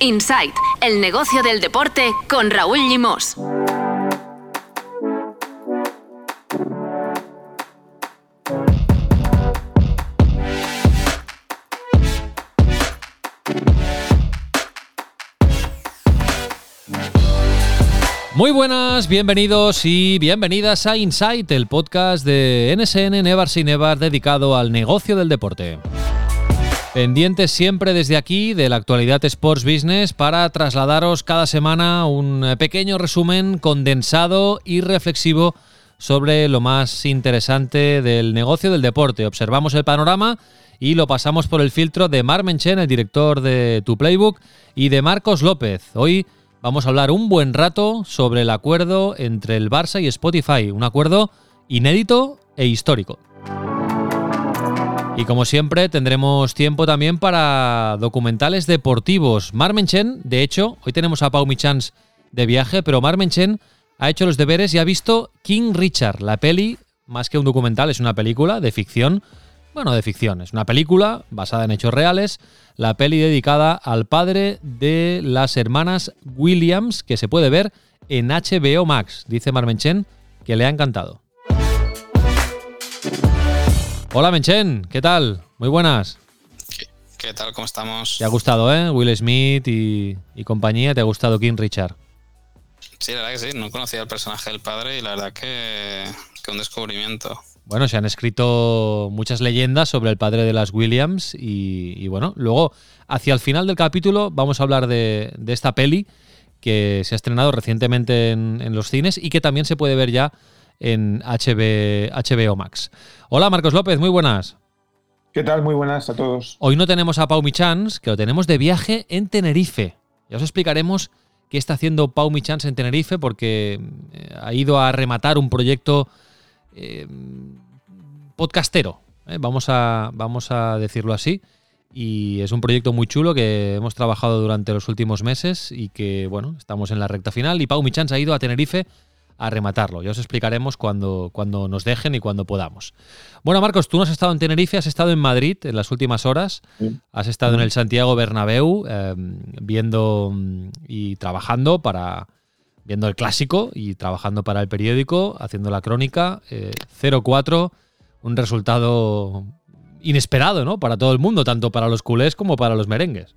Insight, el negocio del deporte con Raúl Limos. Muy buenas, bienvenidos y bienvenidas a Insight, el podcast de NSN Nevar sin Nevar dedicado al negocio del deporte. Pendientes siempre desde aquí de la actualidad Sports Business para trasladaros cada semana un pequeño resumen condensado y reflexivo sobre lo más interesante del negocio del deporte. Observamos el panorama y lo pasamos por el filtro de Mar Menchen, el director de Tu Playbook, y de Marcos López. Hoy vamos a hablar un buen rato sobre el acuerdo entre el Barça y Spotify, un acuerdo inédito e histórico. Y como siempre, tendremos tiempo también para documentales deportivos. Marmenchen, de hecho, hoy tenemos a Pau Michans de viaje, pero Marmenchen ha hecho los deberes y ha visto King Richard, la peli, más que un documental, es una película de ficción. Bueno, de ficción, es una película basada en hechos reales, la peli dedicada al padre de las hermanas Williams, que se puede ver en HBO Max. Dice Marmenchen que le ha encantado. Hola Menchen, ¿qué tal? Muy buenas. ¿Qué, tal? ¿Cómo estamos? Te ha gustado, ¿eh? Will Smith y, compañía, ¿te ha gustado King Richard? Sí, la verdad que sí, no conocía el personaje del padre y la verdad que, que un descubrimiento. Bueno, se han escrito muchas leyendas sobre el padre de las Williams y, bueno, luego hacia el final del capítulo vamos a hablar de, esta peli que se ha estrenado recientemente en, los cines y que también se puede ver ya en HBO Max. Hola Marcos López, muy buenas. ¿Qué tal? Muy buenas a todos. Hoy no tenemos a Pau Michans, que lo tenemos de viaje en Tenerife. Ya os explicaremos qué está haciendo Pau Michans en Tenerife porque eh, ha ido a rematar un proyecto eh, podcastero. Eh, vamos, a, vamos a decirlo así. Y es un proyecto muy chulo que hemos trabajado durante los últimos meses y que, bueno, estamos en la recta final. Y Pau Michans ha ido a Tenerife a rematarlo. Ya os explicaremos cuando, cuando nos dejen y cuando podamos. Bueno, Marcos, tú no has estado en Tenerife, has estado en Madrid en las últimas horas, has estado en el Santiago Bernabéu em, viendo mm, y trabajando para viendo el clásico y trabajando para el periódico, haciendo la crónica 0-4, eh, un resultado inesperado, ¿no? Para todo el mundo, tanto para los culés como para los merengues.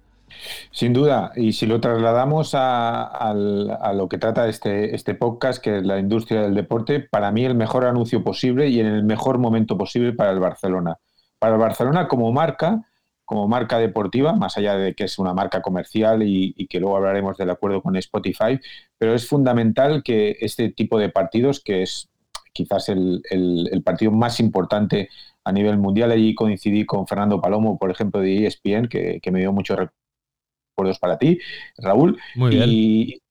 Sin duda, y si lo trasladamos a, lo que trata este, este podcast, que es la industria del deporte, para mí el mejor anuncio posible y en el mejor momento posible para el Barcelona. Para el Barcelona como marca, como marca deportiva, más allá de que es una marca comercial y, que luego hablaremos del acuerdo con Spotify, pero es fundamental que este tipo de partidos, que es quizás el, partido más importante a nivel mundial, allí coincidí con Fernando Palomo, por ejemplo, de ESPN, que, que me dio mucho para ti, Raúl. Y,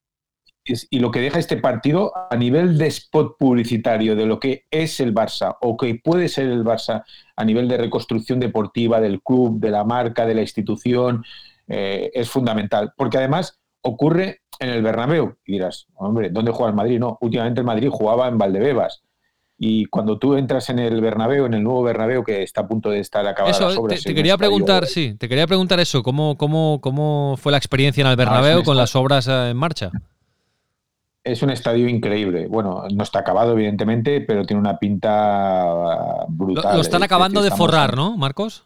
y lo que deja este partido a nivel de spot publicitario de lo que es el Barça o que puede ser el Barça a nivel de reconstrucción deportiva del club, de la marca, de la institución, eh, es fundamental. Porque además ocurre en el Bernabéu. Y dirás, hombre, ¿dónde juega el Madrid? No, últimamente el Madrid jugaba en Valdebebas. Y cuando tú entras en el Bernabéu, en el nuevo Bernabéu que está a punto de estar acabado las obras. Te, quería preguntar, sí, te quería preguntar eso, ¿cómo, cómo, cómo fue la experiencia en el ah, Bernabéu con las obras eh, en marcha? Es un estadio increíble. Bueno, no está acabado, evidentemente, pero tiene una pinta brutal. Lo, están acabando de forrar, ¿no, Marcos?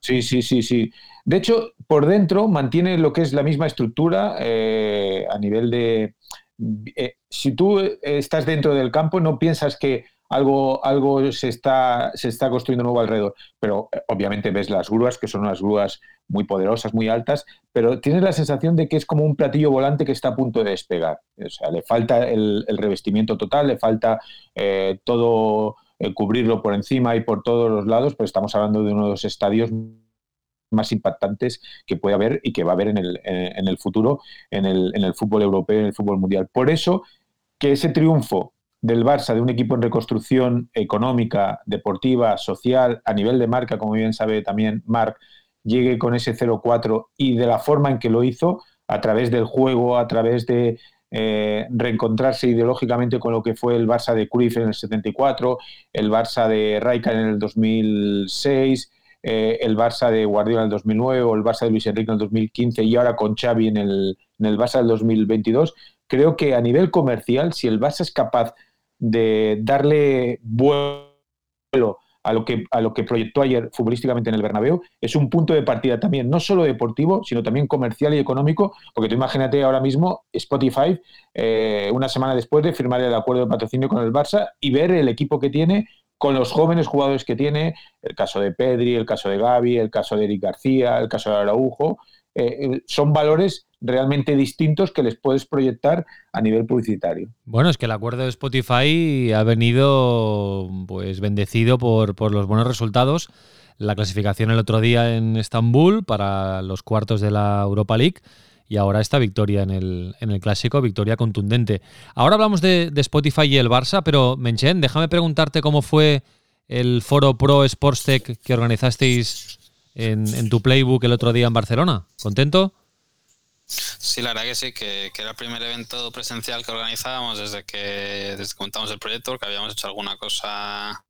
Sí, sí, sí, sí. De hecho, por dentro mantiene lo que es la misma estructura eh, a nivel de. Eh, si tú estás dentro del campo, no piensas que algo, algo se, está, se está construyendo nuevo alrededor. Pero eh, obviamente ves las grúas, que son unas grúas muy poderosas, muy altas, pero tienes la sensación de que es como un platillo volante que está a punto de despegar. O sea, le falta el, revestimiento total, le falta eh, todo eh, cubrirlo por encima y por todos los lados, pero estamos hablando de uno de los estadios más impactantes que puede haber y que va a haber en el, en el futuro en el, en el fútbol europeo, en el fútbol mundial. Por eso que ese triunfo del Barça, de un equipo en reconstrucción económica, deportiva, social, a nivel de marca, como bien sabe también Marc, llegue con ese 0-4 y de la forma en que lo hizo, a través del juego, a través de eh, reencontrarse ideológicamente con lo que fue el Barça de Cruyff en el 74, el Barça de Rijkaard en el 2006, eh, el Barça de Guardiola en el 2009 o el Barça de Luis Enrique en el 2015 y ahora con Xavi en el, en el Barça del 2022, creo que a nivel comercial, si el Barça es capaz de darle vuelo a lo que a lo que proyectó ayer futbolísticamente en el Bernabéu es un punto de partida también no solo deportivo sino también comercial y económico porque tú imagínate ahora mismo Spotify eh, una semana después de firmar el acuerdo de patrocinio con el Barça y ver el equipo que tiene con los jóvenes jugadores que tiene el caso de Pedri el caso de Gaby el caso de Eric García el caso de Araujo eh, eh, son valores realmente distintos que les puedes proyectar a nivel publicitario. Bueno, es que el acuerdo de Spotify ha venido pues bendecido por, por los buenos resultados. La clasificación el otro día en Estambul para los cuartos de la Europa League y ahora esta victoria en el, en el clásico, victoria contundente. Ahora hablamos de, de Spotify y el Barça, pero Menchen, déjame preguntarte cómo fue el foro Pro Sports Tech que organizasteis en, en tu playbook el otro día en Barcelona. ¿Contento? Sí, la verdad que sí, que, era el primer evento presencial que organizábamos desde que, desde que montamos el proyecto, que habíamos hecho alguna cosa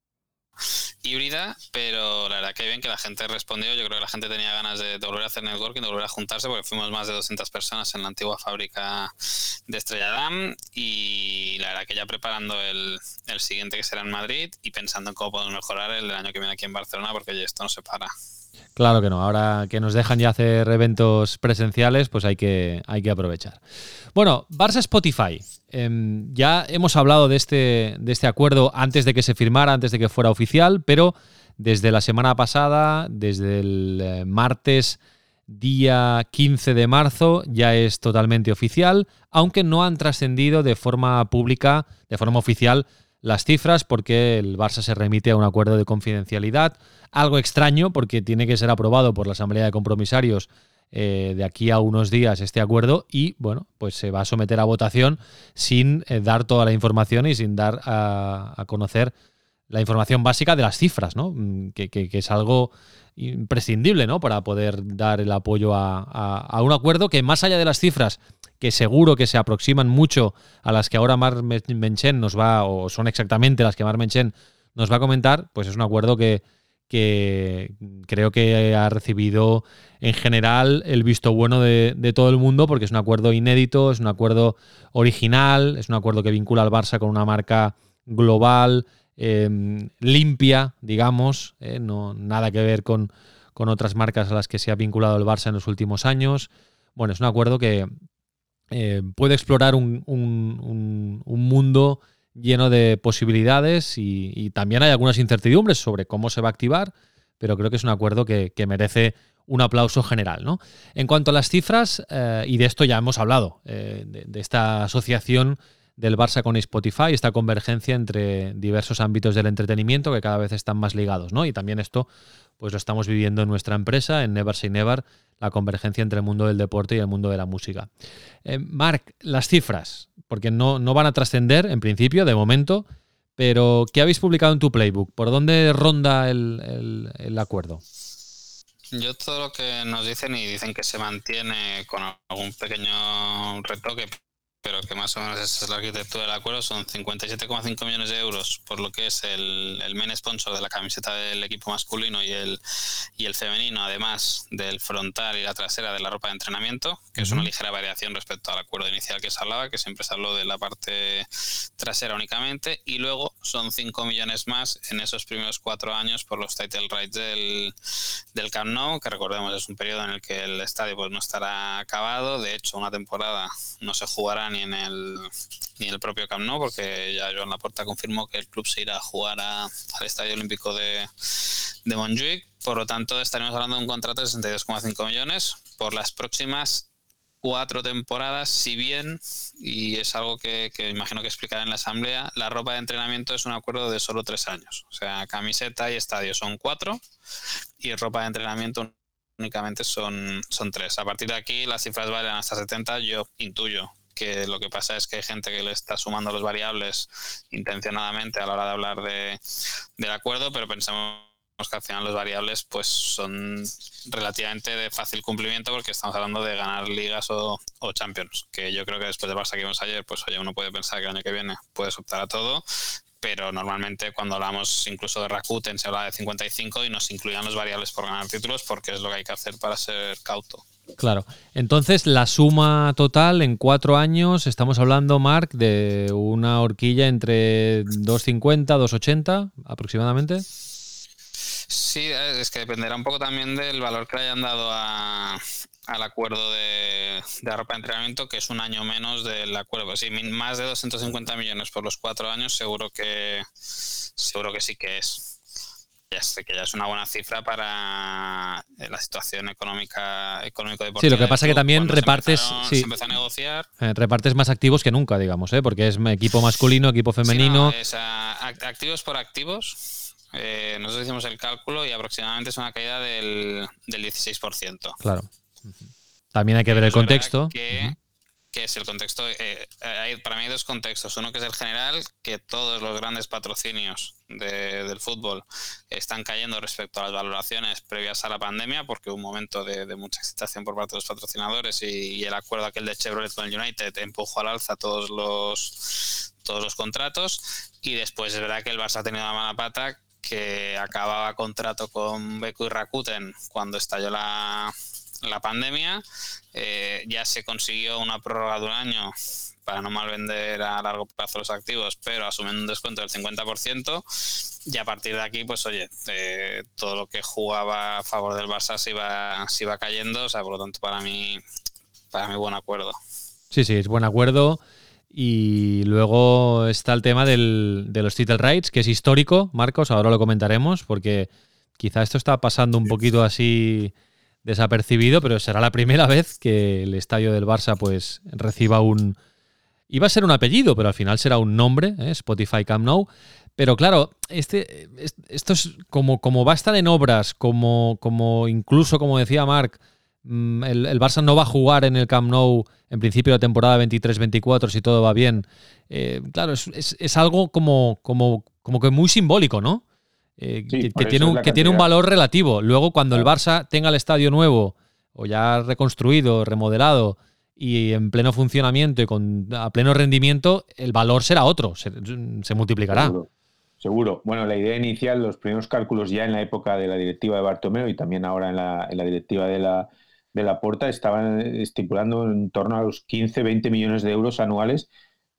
híbrida, pero la verdad que bien que la gente respondió. Yo creo que la gente tenía ganas de, volver a hacer networking, de volver a juntarse, porque fuimos más de 200 personas en la antigua fábrica de Estrella Damm y la verdad que ya preparando el, el siguiente que será en Madrid y pensando en cómo podemos mejorar el año que viene aquí en Barcelona, porque esto no se para. Claro que no. Ahora que nos dejan ya hacer eventos presenciales, pues hay que, hay que aprovechar. Bueno, Barça Spotify. Em, ya hemos hablado de este, de este acuerdo antes de que se firmara, antes de que fuera oficial, pero desde la semana pasada, desde el eh, martes día 15 de marzo, ya es totalmente oficial, aunque no han trascendido de forma pública, de forma oficial, las cifras porque el Barça se remite a un acuerdo de confidencialidad, algo extraño porque tiene que ser aprobado por la Asamblea de Compromisarios eh, de aquí a unos días este acuerdo y bueno, pues se va a someter a votación sin eh, dar toda la información y sin dar a, conocer la información básica de las cifras, ¿no? Mm, que, es algo imprescindible, ¿no? Para poder dar el apoyo a, un acuerdo que más allá de las cifras que seguro que se aproximan mucho a las que ahora Mar Menchen nos va, o son exactamente las que Mar Menchen nos va a comentar, pues es un acuerdo que creo que ha recibido en general el visto bueno de, todo el mundo porque es un acuerdo inédito, es un acuerdo original, es un acuerdo que vincula al Barça con una marca global, em, limpia, digamos, eh, no, nada que ver con, con, otras marcas a las que se ha vinculado el Barça en los últimos años. Bueno, es un acuerdo que, eh, puede explorar un, mundo lleno de posibilidades y, también hay algunas incertidumbres sobre cómo se va a activar, pero creo que es un acuerdo que, merece un aplauso general. ¿no? En cuanto a las cifras, eh, y de esto ya hemos hablado, de, esta asociación del Barça con Spotify, esta convergencia entre diversos ámbitos del entretenimiento que cada vez están más ligados, ¿no? Y también esto, pues lo estamos viviendo en nuestra empresa, en Never Say Never, la convergencia entre el mundo del deporte y el mundo de la música. Eh, Marc, las cifras, porque no, no van a trascender en principio, de momento, pero ¿qué habéis publicado en tu playbook? ¿Por dónde ronda el, el acuerdo? Yo todo lo que nos dicen y dicen que se mantiene con algún pequeño retoque, pero que más o menos esa es la arquitectura del acuerdo, son 57,5 millones de euros por lo que es el, el main sponsor de la camiseta del equipo masculino y el, y el femenino, además del frontal y la trasera de la ropa de entrenamiento, que es una ligera variación respecto al acuerdo inicial que se hablaba, que siempre se habló de la parte trasera únicamente, y luego son 5 millones más en esos primeros cuatro años por los title rights del, del Camp Nou, que recordemos es un periodo en el que el estadio pues, no estará acabado, de hecho una temporada no se jugará ni en el ni en el propio Camp Nou, porque ya Joan Laporta confirmó que el club se irá a jugar al Estadio Olímpico de, de Montjuic. Por lo tanto, estaremos hablando de un contrato de 62,5 millones por las próximas cuatro temporadas, si bien, y es algo que, que, imagino que explicaré en la asamblea, la ropa de entrenamiento es un acuerdo de solo tres años. O sea, camiseta y estadio son cuatro y ropa de entrenamiento únicamente son, son tres. A partir de aquí las cifras valen hasta 70, yo intuyo que lo que pasa es que hay gente que le está sumando los variables intencionadamente a la hora de hablar de, del acuerdo, pero pensamos que al final los variables pues son relativamente de fácil cumplimiento porque estamos hablando de ganar ligas o, o champions, que yo creo que después de Barça que vimos ayer, pues oye, uno puede pensar que el año que viene puedes optar a todo, pero normalmente cuando hablamos incluso de Rakuten se habla de 55 y nos incluían las variables por ganar títulos porque es lo que hay que hacer para ser cauto. Claro. Entonces, la suma total en cuatro años, estamos hablando, Mark, de una horquilla entre 2,50, 2,80 aproximadamente. Sí, es que dependerá un poco también del valor que le hayan dado al acuerdo de, de ropa de entrenamiento, que es un año menos del acuerdo. Sí, más de 250 millones por los cuatro años, seguro que seguro que sí que es que ya es una buena cifra para eh, la situación económica económico Sí, lo que pasa es que también repartes se, empezó a negociar. Eh, repartes más activos que nunca, digamos, ¿eh? porque es equipo masculino, equipo femenino. activos por activos. nosotros hicimos el cálculo y aproximadamente es una caída del, del 16%. Claro. También hay que ver el contexto que es el contexto. Eh, hay, para mí hay dos contextos. Uno que es el general, que todos los grandes patrocinios del fútbol están cayendo respecto a las valoraciones previas a la pandemia, porque hubo un momento de, mucha excitación por parte de los patrocinadores y, el acuerdo aquel de Chevrolet con el United empujó al alza todos los, todos los contratos. Y después es verdad que el Barça ha tenido una mala pata que acababa contrato con Beku y Rakuten cuando estalló la, la pandemia, eh, ya se consiguió una prórroga de un año para no mal vender a largo plazo los activos, pero asumiendo un descuento del 50%, y a partir de aquí, pues oye, eh, todo lo que jugaba a favor del Barça se iba, se iba cayendo, o sea, por lo tanto, para mí, para mí, buen acuerdo. Sí, sí, es buen acuerdo. Y luego está el tema del, de los title rights, que es histórico, Marcos, ahora lo comentaremos, porque quizá esto está pasando un poquito así desapercibido, pero será la primera vez que el estadio del Barça pues reciba un... Iba a ser un apellido, pero al final será un nombre, ¿eh? Spotify Camp Nou. Pero claro, este, esto es como, como va a estar en obras, como, como incluso, como decía Marc, mm, el, Barça no va a jugar en el Camp Nou en principio de temporada 23-24 si todo va bien. Eh, claro, es, es, es, algo como, como, como que muy simbólico, ¿no? Eh, que, tiene un, que tiene un valor relativo. Luego, cuando el Barça tenga el estadio nuevo o ya reconstruido, remodelado y en pleno funcionamiento y con, a pleno rendimiento, el valor será otro, se, multiplicará. Seguro. Bueno, la idea inicial, los primeros cálculos ya en la época de la directiva de Bartomeu y también ahora en la, en la directiva de la, de la Porta estaban estipulando en torno a los 15, 20 millones de euros anuales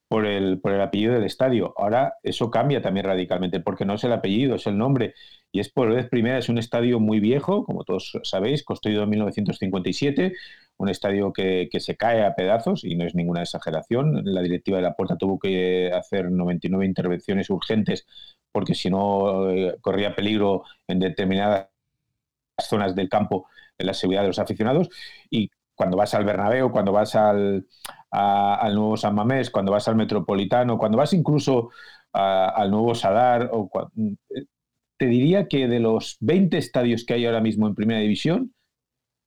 por el, por el apellido del estadio. Ahora eso cambia también radicalmente, porque no es el apellido, es el nombre. Y es por vez primera, es un estadio muy viejo, como todos sabéis, construido en 1957, un estadio que, se cae a pedazos y no es ninguna exageración. La directiva de la Puerta tuvo que hacer 99 intervenciones urgentes porque si no eh, corría peligro en determinadas zonas del campo la seguridad de los aficionados. Y cuando vas al Bernabéu, cuando vas al, al nuevo San Mamés, cuando vas al Metropolitano, cuando vas incluso al nuevo Sadar, o, te diría que de los 20 estadios que hay ahora mismo en Primera División,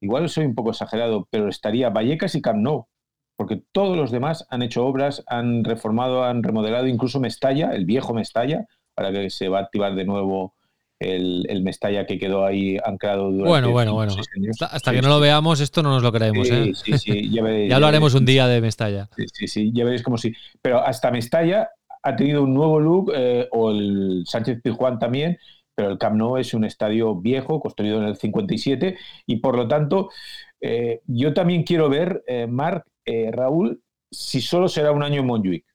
igual soy un poco exagerado, pero estaría Vallecas y Camp Nou, porque todos los demás han hecho obras, han reformado, han remodelado, incluso Mestalla, el viejo Mestalla, para que se va a activar de nuevo el, el, Mestalla que quedó ahí anclado durante Bueno, bueno, bueno. Hasta, que no lo veamos, esto no nos lo creemos. ¿eh? Sí, sí, ya, lo haremos un día de Mestalla. Sí, sí, ya veréis como sí. Pero hasta Mestalla ha tenido un nuevo look, eh, o el Sánchez Pizjuán también, pero el Camp Nou es un estadio viejo, construido en el 57, y por lo tanto, eh, yo también quiero ver, Marc, Raúl, si solo será un año en Montjuic.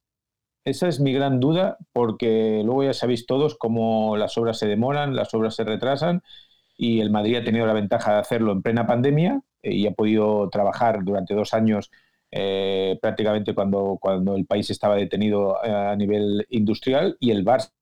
Esa es mi gran duda, porque luego ya sabéis todos cómo las obras se demoran, las obras se retrasan, y el Madrid ha tenido la ventaja de hacerlo en plena pandemia eh, y ha podido trabajar durante dos años eh, prácticamente cuando, cuando el país estaba detenido eh, a nivel industrial, y el Barça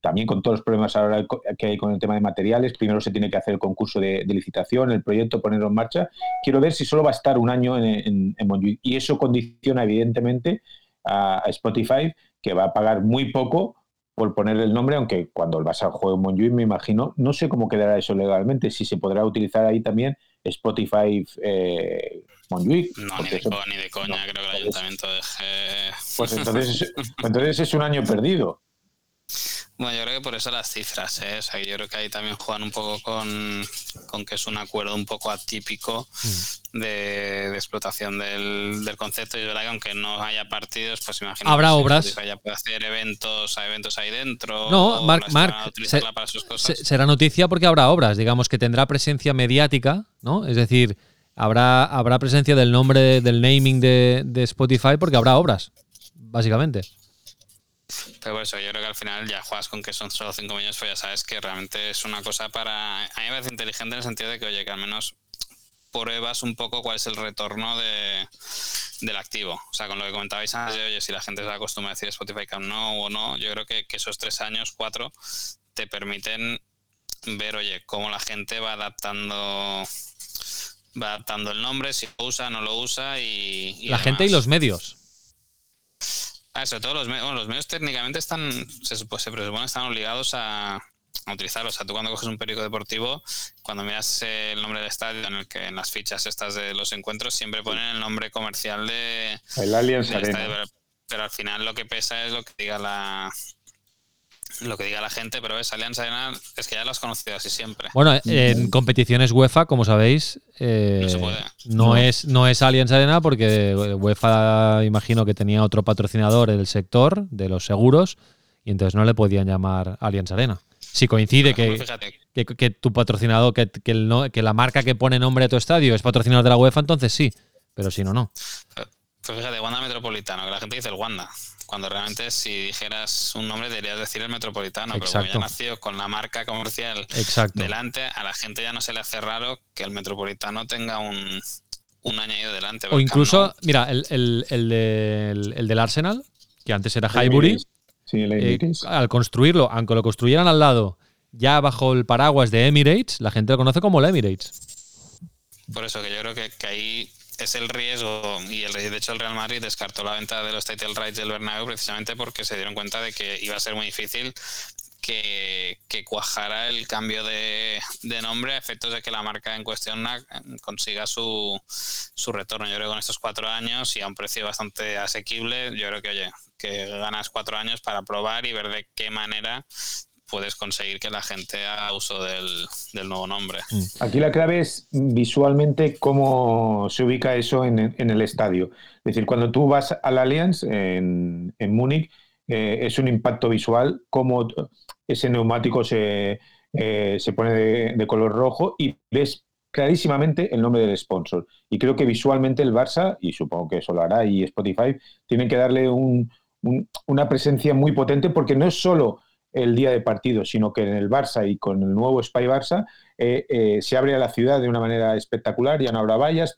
también con todos los problemas ahora que hay con el tema de materiales, primero se tiene que hacer el concurso de, licitación, el proyecto, ponerlo en marcha. Quiero ver si solo va a estar un año en, en, Y eso condiciona, evidentemente, a, Spotify, que va a pagar muy poco por poner el nombre, aunque cuando el Barça juegue en Montjuic, me imagino, no sé cómo quedará eso legalmente, si se podrá utilizar ahí también Spotify eh, Montjuic. No, ni de, coña, creo que el ayuntamiento deje... Pues entonces, entonces es un año perdido. Bueno, yo creo que por eso las cifras, ¿eh? o sea, yo creo que ahí también juegan un poco con, con que es un acuerdo un poco atípico mm. de, explotación del, del, concepto. Y es verdad que aunque no haya partidos, pues imagino habrá que obras. Ya puede hacer eventos, eventos ahí dentro. No, Mark, será noticia porque habrá obras, digamos que tendrá presencia mediática, ¿no? Es decir, habrá, habrá presencia del nombre, del naming de, de Spotify porque habrá obras, básicamente. Pero por eso yo creo que al final ya juegas con que son solo 5 millones, pues ya sabes que realmente es una cosa para... A mí me parece inteligente en el sentido de que, oye, que al menos pruebas un poco cuál es el retorno de, del activo. O sea, con lo que comentabais antes, oye, si la gente se acostumbra a decir Spotify que no o no, yo creo que, que esos tres años, cuatro, te permiten ver, oye, cómo la gente va adaptando va adaptando el nombre, si lo usa, no lo usa y... la gente y los medios. Ah, sobre todo los, medios, los medios técnicamente están, se, pues, se presupone están obligados a, a utilizarlos. O sea, tú cuando coges un periódico deportivo, cuando miras el nombre del estadio, en el que en las fichas estas de los encuentros siempre ponen el nombre comercial de... El Allianz Arena. pero, al final lo que pesa es lo que diga la, lo que diga la gente, pero es Alianza Arena, es que ya lo has conocido así siempre. Bueno, en competiciones UEFA, como sabéis, eh, no, es no es Allianz Arena porque UEFA imagino que tenía otro patrocinador en el sector de los seguros y entonces no le podían llamar Allianz Arena. Si coincide que, que, tu patrocinador, que, que, la marca que pone nombre a tu estadio es patrocinador de la UEFA, entonces sí, pero si no, no. Pues fíjate, Wanda Metropolitano, que la gente dice el Wanda cuando realmente si dijeras un nombre deberías decir el metropolitano, pero como ya nació con la marca comercial delante, a la gente ya no se le hace raro que el metropolitano tenga un, un añadido delante. O incluso, mira, el, del Arsenal, que antes era Highbury, eh, al construirlo, aunque lo construyeran al lado, ya bajo el paraguas de Emirates, la gente lo conoce como el Emirates. Por eso que yo creo que, que ahí es el riesgo y el, de hecho el Real Madrid descartó la venta de los title rights del Bernabéu precisamente porque se dieron cuenta de que iba a ser muy difícil que, cuajara el cambio de, nombre a efectos de que la marca en cuestión consiga su, su retorno. Yo creo que con estos cuatro años y a un precio bastante asequible, yo creo que, oye, que ganas cuatro años para probar y ver de qué manera puedes conseguir que la gente haga uso del, nuevo nombre. Mm. Aquí la clave es visualmente cómo se ubica eso en, el estadio. Es decir, cuando tú vas al Allianz en, en Múnich, eh, es un impacto visual, cómo ese neumático se, eh, se pone de, color rojo y ves clarísimamente el nombre del sponsor. Y creo que visualmente el Barça, y supongo que eso lo hará, y Spotify, tienen que darle una presencia muy potente porque no es solo el día de partido, sino que en el Barça y con el nuevo Spy Barça eh, eh, se abre a la ciudad de una manera espectacular, ya no habrá vallas,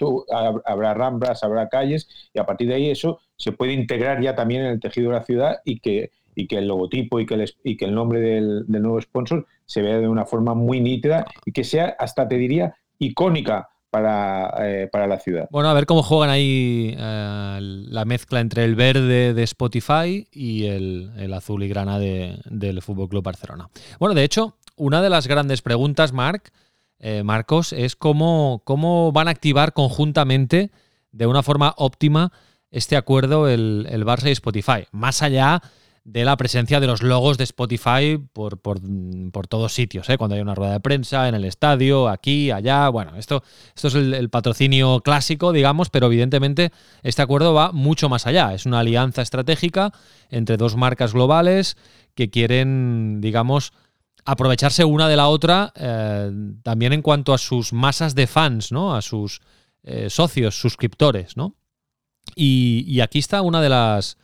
habrá ramblas, habrá calles y a partir de ahí eso se puede integrar ya también en el tejido de la ciudad y que, y que el logotipo y que el, y que el nombre del, del nuevo sponsor se vea de una forma muy nítida y que sea hasta, te diría, icónica eh, para, la ciudad. Bueno, a ver cómo juegan ahí eh, la mezcla entre el verde de Spotify y el, azul y grana del Fútbol Club Barcelona. Bueno, de hecho, una de las grandes preguntas, Marc, eh, Marcos, es cómo, cómo van a activar conjuntamente de una forma óptima este acuerdo el, el Barça y Spotify. Más allá de la presencia de los logos de Spotify por, por, todos sitios, ¿eh? cuando hay una rueda de prensa, en el estadio, aquí, allá. Bueno, esto, esto es el, patrocinio clásico, digamos, pero evidentemente este acuerdo va mucho más allá. Es una alianza estratégica entre dos marcas globales que quieren, digamos, aprovecharse una de la otra eh, también en cuanto a sus masas de fans, ¿no? A sus eh, socios, suscriptores, ¿no? y aquí está una de las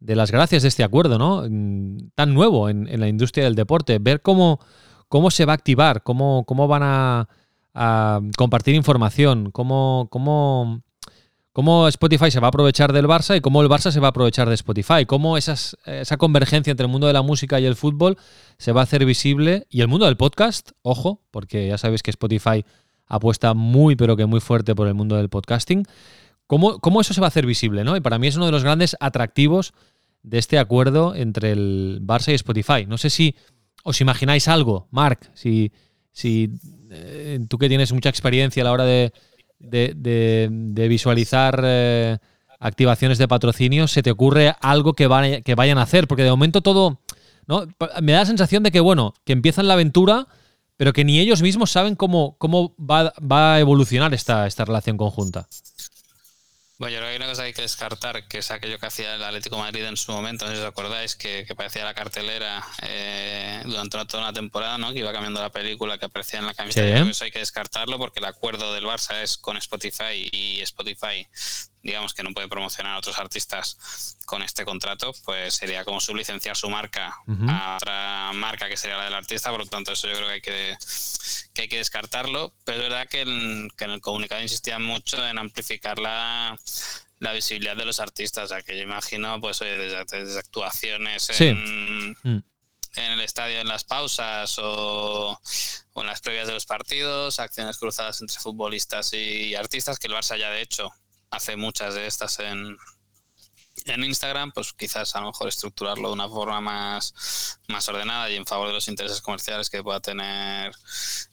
de las gracias de este acuerdo, ¿no? Mm, tan nuevo en, la industria del deporte. Ver cómo, cómo se va a activar, cómo, cómo van a, compartir información, cómo, cómo, cómo, Spotify se va a aprovechar del Barça y cómo el Barça se va a aprovechar de Spotify, cómo esas, esa convergencia entre el mundo de la música y el fútbol se va a hacer visible y el mundo del podcast, ojo, porque ya sabéis que Spotify apuesta muy pero que muy fuerte por el mundo del podcasting. ¿Cómo, ¿Cómo, eso se va a hacer visible? ¿no? Y para mí es uno de los grandes atractivos de este acuerdo entre el Barça y Spotify. No sé si os imagináis algo, Marc, si, si eh, tú que tienes mucha experiencia a la hora de, visualizar eh, activaciones de patrocinio, ¿se te ocurre algo que, que vayan a hacer? Porque de momento todo ¿no? Me da la sensación de que, bueno, que empiezan la aventura, pero que ni ellos mismos saben cómo, cómo va, va a evolucionar esta, esta relación conjunta. Bueno, yo creo que hay una cosa que hay que descartar, que es aquello que hacía el Atlético Madrid en su momento, no sé si os acordáis, que, parecía la cartelera eh, durante toda una temporada, ¿no? que iba cambiando la película, que aparecía en la camiseta. Eso hay que descartarlo porque el acuerdo del Barça es con Spotify y Spotify digamos que no puede promocionar a otros artistas con este contrato, pues sería como sublicenciar su marca a otra marca que sería la del artista, por lo tanto eso yo creo que hay que, que, hay que descartarlo, pero es verdad que, en, el comunicado insistía mucho en amplificar la, la visibilidad de los artistas, o sea que yo imagino pues desde, actuaciones en, mm. en el estadio en las pausas o, o, en las previas de los partidos, acciones cruzadas entre futbolistas y artistas, que el Barça ya de hecho hace muchas de estas en, en Instagram, pues quizás a lo mejor estructurarlo de una forma más, más ordenada y en favor de los intereses comerciales que pueda tener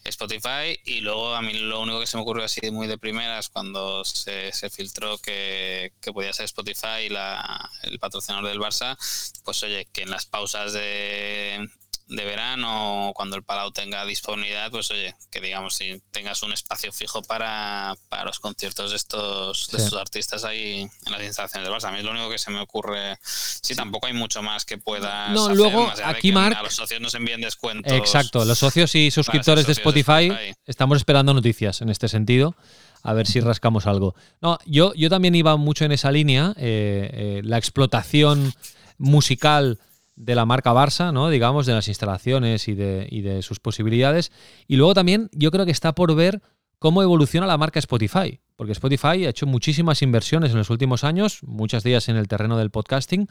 Spotify. Y luego a mí lo único que se me ocurrió así muy de primeras cuando se, se filtró que, que, podía ser Spotify la, el patrocinador del Barça, pues oye, que en las pausas de, de verano, cuando el Palau tenga disponibilidad, pues oye, que digamos, si tengas un espacio fijo para, para los conciertos de estos, de estos artistas ahí en las instalaciones del Barça. A mí es lo único que se me ocurre. Sí, tampoco hay mucho más que puedas. No, luego aquí, Mark. A los socios nos envíen descuentos. Exacto, los socios y suscriptores de, Spotify, estamos esperando noticias en este sentido. A ver si rascamos algo. No, yo, yo también iba mucho en esa línea. Eh, eh, la explotación musical de la marca Barça, ¿no? digamos, de las instalaciones y de, y de, sus posibilidades. Y luego también yo creo que está por ver cómo evoluciona la marca Spotify, porque Spotify ha hecho muchísimas inversiones en los últimos años, muchas de ellas en el terreno del podcasting,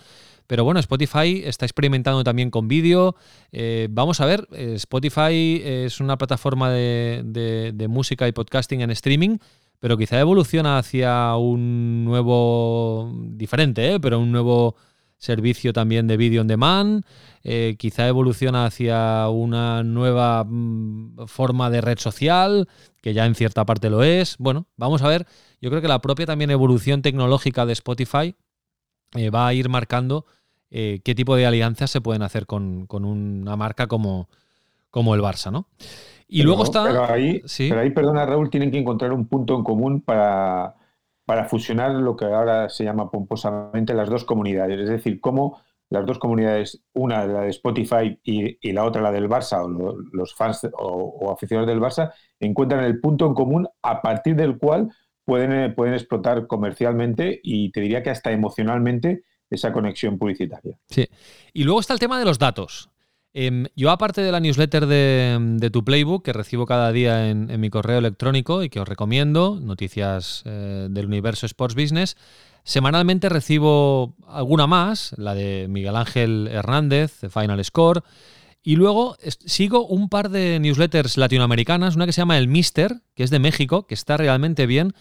pero bueno, Spotify está experimentando también con vídeo. Eh, vamos a ver, eh, Spotify es una plataforma de, de, de música y podcasting en streaming, pero quizá evoluciona hacia un nuevo, diferente, ¿eh? pero un nuevo servicio también de vídeo on demand, eh, quizá evoluciona hacia una nueva mm, forma de red social, que ya en cierta parte lo es. Bueno, vamos a ver, yo creo que la propia también evolución tecnológica de Spotify eh, va a ir marcando eh, qué tipo de alianzas se pueden hacer con, una marca como, como el Barça, ¿no? Y luego está... Pero ahí, pero ahí, perdona Raúl, tienen que encontrar un punto en común para para fusionar lo que ahora se llama pomposamente las dos comunidades. Es decir, cómo las dos comunidades, una la de Spotify y, la otra la del Barça, o los fans o, aficionados del Barça, encuentran el punto en común a partir del cual pueden, eh, pueden explotar comercialmente y te diría que hasta emocionalmente esa conexión publicitaria. Sí. Y luego está el tema de los datos. Em, yo, aparte de la newsletter de, tu Playbook, que recibo cada día en, mi correo electrónico y que os recomiendo, noticias eh, del universo Sports Business, semanalmente recibo alguna más, la de Miguel Ángel Hernández, de Final Score, y luego sigo un par de newsletters latinoamericanas, una que se llama El Mister, que es de México, que está realmente bien,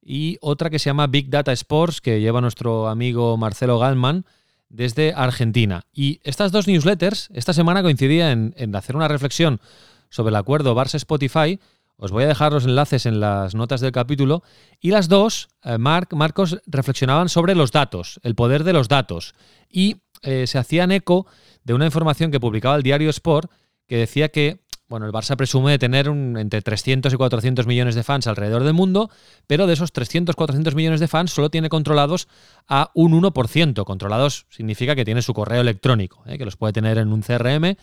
y otra que se llama Big Data Sports, que lleva nuestro amigo Marcelo Galman, desde Argentina. Y estas dos newsletters, esta semana coincidía en, hacer una reflexión sobre el acuerdo Barça-Spotify. Os voy a dejar los enlaces en las notas del capítulo. Y las dos, eh, Marcos, reflexionaban sobre los datos, el poder de los datos. Y eh, se hacían eco de una información que publicaba el diario Sport que decía que bueno, el Barça presume de tener un, entre 300 y 400 millones de fans alrededor del mundo, pero de esos 300, 400 millones de fans solo tiene controlados a un 1%. Controlados significa que tiene su correo electrónico, ¿eh? que los puede tener en un CRM,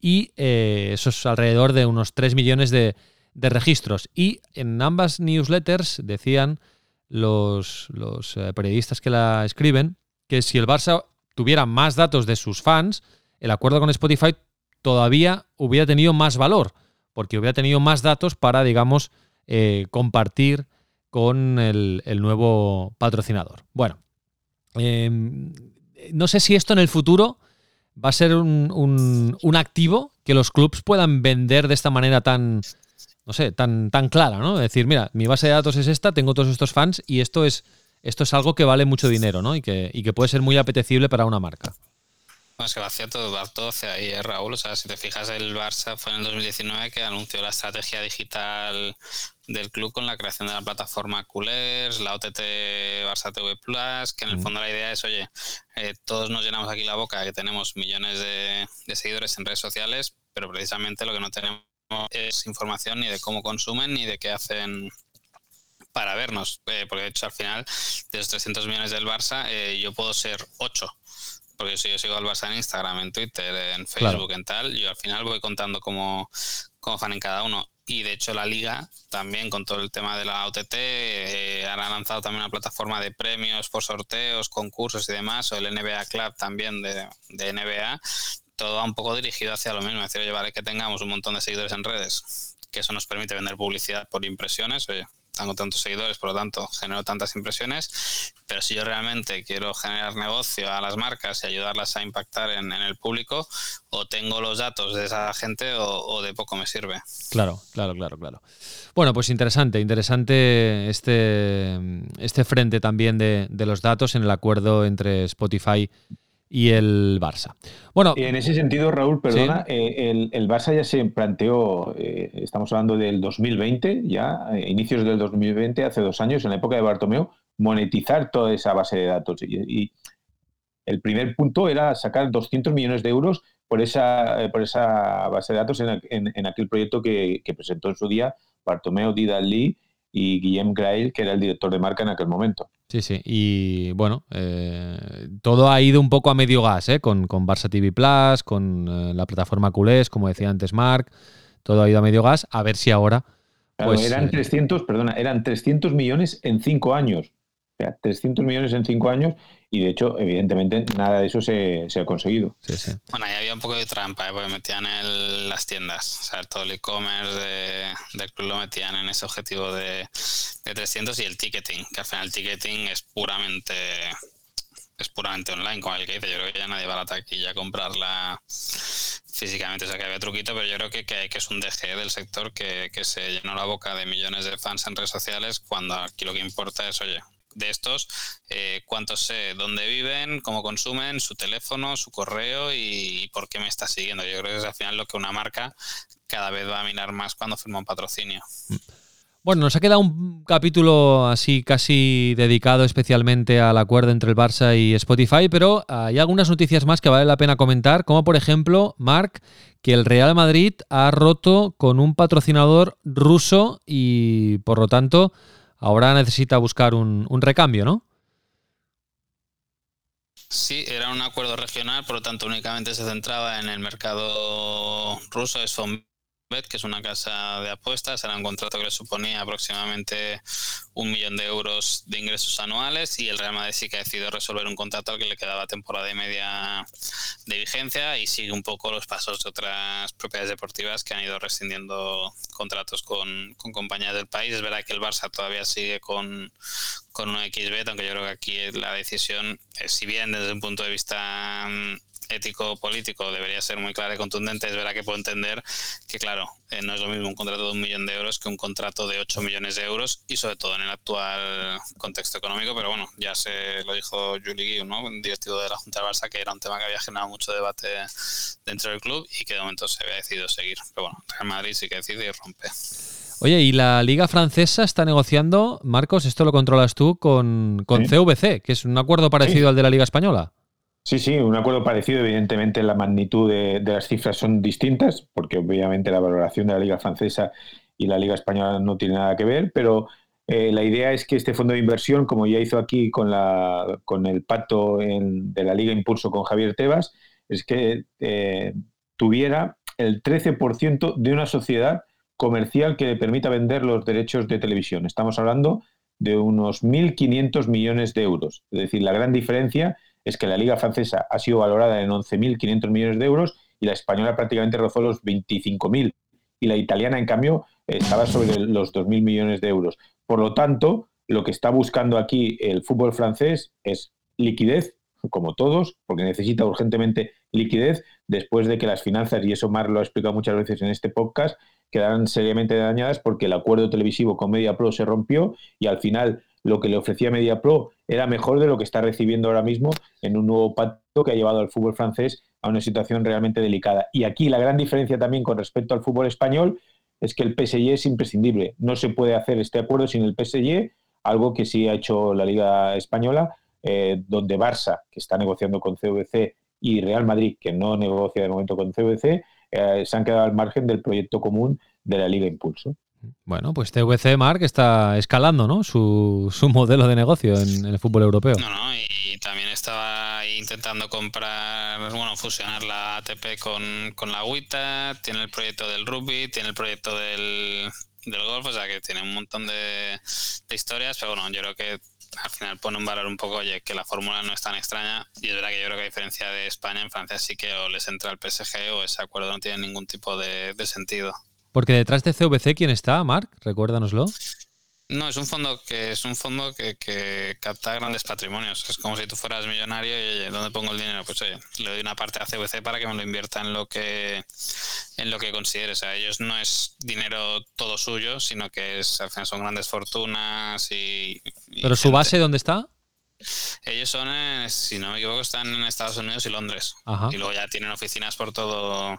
y eh, eso es alrededor de unos 3 millones de, registros. Y en ambas newsletters decían los, los eh, periodistas que la escriben que si el Barça tuviera más datos de sus fans, el acuerdo con Spotify todavía hubiera tenido más valor, porque hubiera tenido más datos para, digamos, eh, compartir con el, nuevo patrocinador. Bueno, em, no sé si esto en el futuro va a ser un, activo que los clubs puedan vender de esta manera tan, no sé, tan, tan clara, ¿no? decir, mira, mi base de datos es esta, tengo todos estos fans y esto es, esto es algo que vale mucho dinero, ¿no? Y que, y que puede ser muy apetecible para una marca. Bueno, es que va hacia todo, va todo hacia ahí, ¿eh, Raúl. O sea, si te fijas, el Barça fue en el 2019 que anunció la estrategia digital del club con la creación de la plataforma Coolers, la OTT Barça TV Plus, que en el fondo la idea es, oye, eh, todos nos llenamos aquí la boca que tenemos millones de, de seguidores en redes sociales, pero precisamente lo que no tenemos es información ni de cómo consumen ni de qué hacen para vernos, eh, porque de hecho al final de los 300 millones del Barça eh, yo puedo ser 8, porque si yo sigo al Barça en Instagram, en Twitter, en Facebook, en tal, yo al final voy contando cómo, cómo fan en cada uno. Y de hecho la liga también con todo el tema de la OTT eh, han lanzado también una plataforma de premios por sorteos, concursos y demás, o el NBA Club también de, de NBA. Todo va un poco dirigido hacia lo mismo, es decir, oye, que tengamos un montón de seguidores en redes, que eso nos permite vender publicidad por impresiones, oye, tengo tantos seguidores, por lo tanto genero tantas impresiones, pero si yo realmente quiero generar negocio a las marcas y ayudarlas a impactar en, el público, o tengo los datos de esa gente o, de poco me sirve. Claro, claro, claro, claro. Bueno, pues interesante, interesante este, este frente también de, de los datos en el acuerdo entre Spotify y el Barça. Bueno, en ese sentido, Raúl, perdona, eh, el, Barça ya se planteó, eh, estamos hablando del 2020, ya, eh, inicios del 2020, hace dos años, en la época de Bartomeu, monetizar toda esa base de datos. Y, el primer punto era sacar 200 millones de euros por esa, por esa base de datos en, aquel proyecto que, presentó en su día Bartomeu, Didal Lee y Guillem Grail, que era el director de marca en aquel momento. Sí, sí. Y bueno, eh, todo ha ido un poco a medio gas, ¿eh? Con, con Barça TV Plus, con eh, la plataforma Culés, como decía antes Mark. Todo ha ido a medio gas. A ver si ahora. Pues, eran 300, perdona, eran 300 millones en cinco años. O sea, 300 millones en cinco años y de hecho, evidentemente, nada de eso se, ha conseguido. Bueno, ahí había un poco de trampa, ¿eh? porque metían en las tiendas, o sea, todo el e-commerce de, del club lo metían en ese objetivo de, de 300 y el ticketing, que al final el ticketing es puramente es puramente online, como el que dice. Yo creo que ya nadie va a la taquilla a comprarla físicamente. O sea, que había truquito, pero yo creo que, que, es un DG del sector que, que, se llenó la boca de millones de fans en redes sociales cuando aquí lo que importa es, oye, de estos, eh, cuántos sé, dónde viven, cómo consumen, su teléfono, su correo y, por qué me está siguiendo. Yo creo que es al final lo que una marca cada vez va a mirar más cuando firma un patrocinio. Bueno, nos ha quedado un capítulo así casi dedicado especialmente al acuerdo entre el Barça y Spotify, pero hay algunas noticias más que vale la pena comentar, como por ejemplo, Mark, que el Real Madrid ha roto con un patrocinador ruso y por lo tanto ahora necesita buscar un, recambio, ¿no? Sí, era un acuerdo regional, por lo tanto únicamente se centraba en el mercado ruso, es que es una casa de apuestas, era un contrato que le suponía aproximadamente un millón de euros de ingresos anuales y el Real Madrid sí que ha decidido resolver un contrato al que le quedaba temporada y media de vigencia y sigue un poco los pasos de otras propiedades deportivas que han ido rescindiendo contratos con, compañías del país. Es verdad que el Barça todavía sigue con, con un XB, aunque yo creo que aquí la decisión, si bien desde un punto de vista mm, ético-político debería ser muy clara y contundente, es verdad que puedo entender que, claro, eh, no es lo mismo un contrato de un millón de euros que un contrato de 8 millones de euros y sobre todo en el actual contexto económico, pero bueno, ya se lo dijo Juli Guiu, ¿no? un directivo de la Junta de Barça, que era un tema que había generado mucho debate dentro del club y que de momento se había decidido seguir. Pero bueno, Real Madrid sí que decide y rompe. Oye, y la Liga Francesa está negociando, Marcos, esto lo controlas tú, con, con CVC, que es un acuerdo parecido al de la Liga Española. Sí, sí, un acuerdo parecido. Evidentemente, la magnitud de, las cifras son distintas, porque obviamente la valoración de la Liga Francesa y la Liga Española no tiene nada que ver, pero eh, la idea es que este fondo de inversión, como ya hizo aquí con, la, con el pacto de la Liga Impulso con Javier Tebas, es que eh, tuviera el 13% de una sociedad comercial que le permita vender los derechos de televisión. Estamos hablando de unos 1.500 millones de euros. Es decir, la gran diferencia es que la liga francesa ha sido valorada en 11.500 millones de euros y la española prácticamente rozó los 25.000 y la italiana, en cambio, estaba sobre los 2.000 millones de euros. Por lo tanto, lo que está buscando aquí el fútbol francés es liquidez, como todos, porque necesita urgentemente liquidez después de que las finanzas, y eso Mar lo ha explicado muchas veces en este podcast, quedaran seriamente dañadas porque el acuerdo televisivo con MediaPro se rompió y al final lo que le ofrecía MediaPro era mejor de lo que está recibiendo ahora mismo en un nuevo pacto que ha llevado al fútbol francés a una situación realmente delicada. Y aquí la gran diferencia también con respecto al fútbol español es que el PSG es imprescindible. No se puede hacer este acuerdo sin el PSG, algo que sí ha hecho la Liga Española, eh, donde Barça, que está negociando con CVC, y Real Madrid, que no negocia de momento con CVC, eh, se han quedado al margen del proyecto común de la Liga Impulso. Bueno, pues CVC, Marc, está escalando ¿no? su, modelo de negocio en, el fútbol europeo. No, no, y también estaba intentando comprar, bueno, fusionar la ATP con, con la WITA, tiene el proyecto del rugby, tiene el proyecto del, del golf, o sea que tiene un montón de, de historias, pero bueno, yo creo que al final pone un valor un poco, oye, que la fórmula no es tan extraña. Y es verdad que yo creo que a diferencia de España, en Francia sí que o les entra el PSG o ese acuerdo no tiene ningún tipo de, de sentido. Porque detrás de CVC, ¿quién está, Marc? Recuérdanoslo. No, es un fondo que es un fondo que, capta grandes patrimonios. Es como si tú fueras millonario y oye, ¿dónde pongo el dinero? Pues oye, le doy una parte a CVC para que me lo invierta en lo que en lo que considere. O sea, ellos no es dinero todo suyo, sino que es, al final son grandes fortunas y. ¿Pero su base dónde está? Ellos son, si no me equivoco, están en Estados Unidos y Londres. Y luego ya tienen oficinas por todo,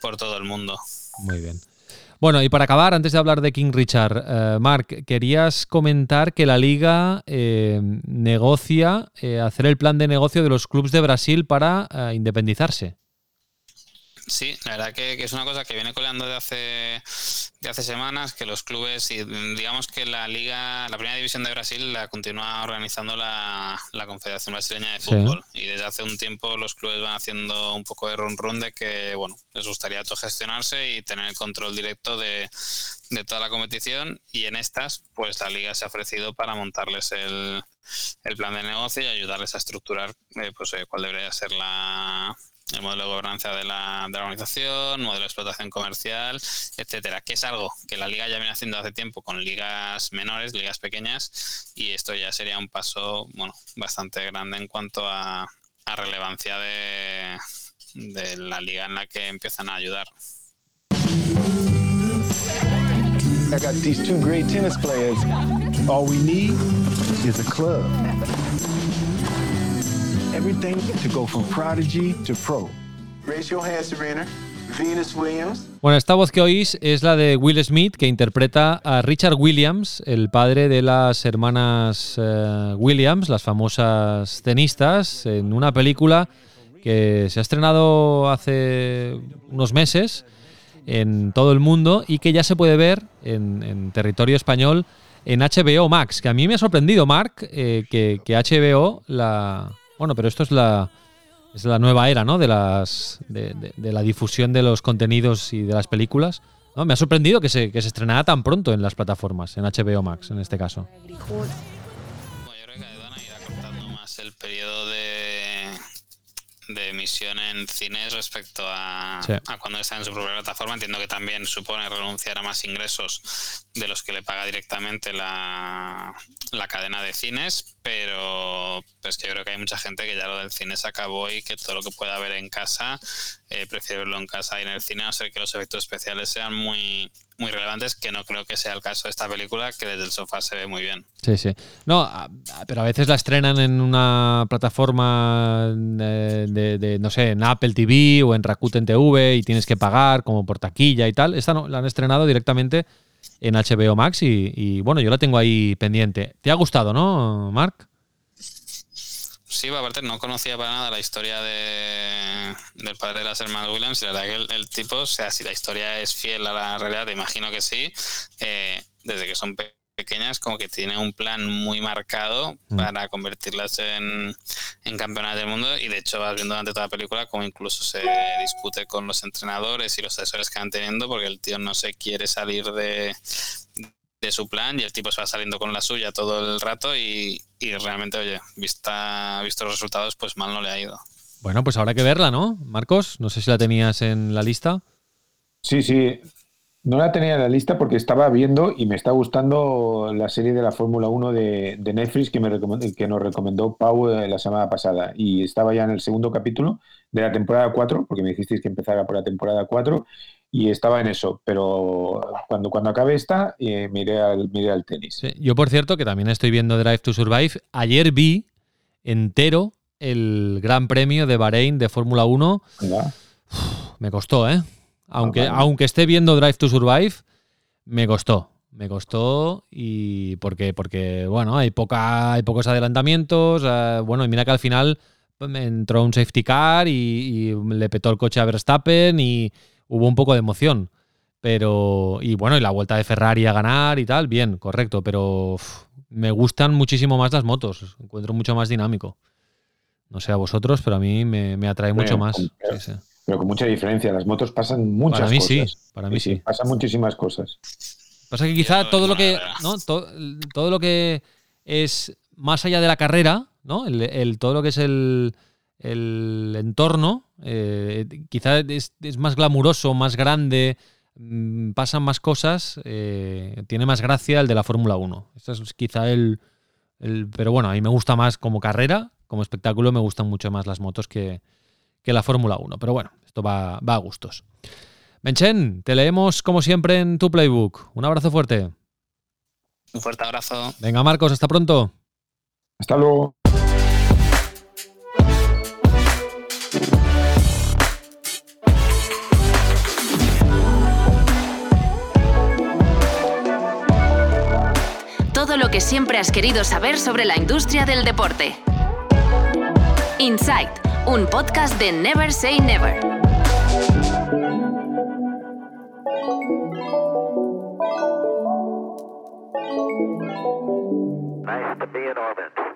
por todo el mundo. Muy bien. Bueno, y para acabar, antes de hablar de King Richard, eh, Mark, querías comentar que la liga eh, negocia eh, hacer el plan de negocio de los clubes de Brasil para independizarse. Sí, la verdad que, es una cosa que viene coleando de hace, de hace semanas, que los clubes, y digamos que la liga, la primera división de Brasil la continúa organizando la, Confederación Brasileña de Fútbol. Y desde hace un tiempo los clubes van haciendo un poco de run run de que, bueno, les gustaría autogestionarse y tener el control directo de, de toda la competición. Y en estas, pues la liga se ha ofrecido para montarles el, el plan de negocio y ayudarles a estructurar eh, pues, eh, cuál debería ser la, el modelo de gobernanza de la, de la organización, modelo de explotación comercial, etcétera, que es algo que la liga ya viene haciendo hace tiempo con ligas menores, ligas pequeñas, y esto ya sería un paso bueno bastante grande en cuanto a, a relevancia de, de la liga en la que empiezan a ayudar. I got these two great tennis players. All we need is a club. Everything to go from prodigy to pro. Raise your hands, Serena. Venus Williams. Bueno, esta voz que oís es la de Will Smith, que interpreta a Richard Williams, el padre de las hermanas uh, Williams, las famosas tenistas, en una película que se ha estrenado hace unos meses en todo el mundo y que ya se puede ver en, en territorio español en HBO Max, que a mí me ha sorprendido, Mark, eh, que, que HBO la, bueno, pero esto es la, es la nueva era, ¿no? De, las, de, la difusión de los contenidos y de las películas. ¿no? Me ha sorprendido que se, que se estrenara tan pronto en las plataformas, en HBO Max en este caso. Yo creo que van a ir acortando más el periodo de, de emisión en cines respecto a, a, cuando está en su propia plataforma. Entiendo que también supone renunciar a más ingresos de los que le paga directamente la, la cadena de cines, pero pues que yo creo que hay mucha gente que ya lo del cine se acabó y que todo lo que pueda ver en casa, eh, prefiere verlo en casa y en el cine, a no ser que los efectos especiales sean muy, muy relevantes, que no creo que sea el caso de esta película, que desde el sofá se ve muy bien. Sí, sí. No, pero a veces la estrenan en una plataforma de, de, no sé, en Apple TV o en Rakuten TV y tienes que pagar como por taquilla y tal. Esta no, la han estrenado directamente en HBO Max y, bueno, yo la tengo ahí pendiente. ¿Te ha gustado, no, Mark? Sí, aparte no conocía para nada la historia de, del padre de las hermanas Williams y la verdad que el, tipo, o sea, si la historia es fiel a la realidad, te imagino que sí, eh, desde que son pequeñas como que tiene un plan muy marcado mm. para convertirlas en, en campeonas del mundo y de hecho vas viendo durante toda la película como incluso se discute con los entrenadores y los asesores que van teniendo porque el tío no se quiere salir de, de su plan y el tipo se va saliendo con la suya todo el rato y, y realmente, oye, vista, visto los resultados, pues mal no le ha ido. Bueno, pues habrá que verla, ¿no? Marcos, no sé si la tenías en la lista. Sí, sí, no la tenía en la lista porque estaba viendo y me está gustando la serie de la Fórmula 1 de, Netflix que, me que nos recomendó Pau eh, la semana pasada. Y estaba ya en el segundo capítulo de la temporada 4, porque me dijisteis que empezara por la temporada 4, y estaba en eso. Pero cuando, cuando acabe esta, eh, miré, al, miré al tenis. yo, por cierto, que también estoy viendo Drive to Survive, ayer vi entero el Gran Premio de Bahrein de Fórmula 1. Venga. Me costó, ¿eh? Aunque, Ah, vale. aunque esté viendo Drive to Survive, me costó. Me costó y porque, porque bueno, hay, poca, hay pocos adelantamientos. eh, bueno, y mira que al final pues, entró un safety car y, y le petó el coche a Verstappen y hubo un poco de emoción. Pero, y bueno, y la vuelta de Ferrari a ganar y tal, bien, correcto. Pero me gustan muchísimo más las motos. Encuentro mucho más dinámico. No sé a vosotros, pero a mí me, me atrae mucho más. Sí, sí. Pero con mucha diferencia. Las motos pasan muchas Para mí cosas. sí, para mí sí. Pasan muchísimas cosas. Pasa que quizá todo lo que. ¿no? To- todo lo que es más allá de la carrera, ¿no? El, el- todo lo que es el, el entorno, eh, quizá es, es más glamuroso, más grande, mm, pasan más cosas, eh, tiene más gracia el de la Fórmula 1. Eso es quizá el, el- Pero bueno, a mí me gusta más como carrera, como espectáculo, me gustan mucho más las motos que, que la Fórmula 1. Pero bueno, esto va, va a gustos. Menchen, te leemos como siempre en tu playbook. Un abrazo fuerte. Un fuerte abrazo. Venga, Marcos, hasta pronto. Hasta luego. Todo lo que siempre has querido saber sobre la industria del deporte. Insight, un podcast de Never Say Never. Nice to be in orbit.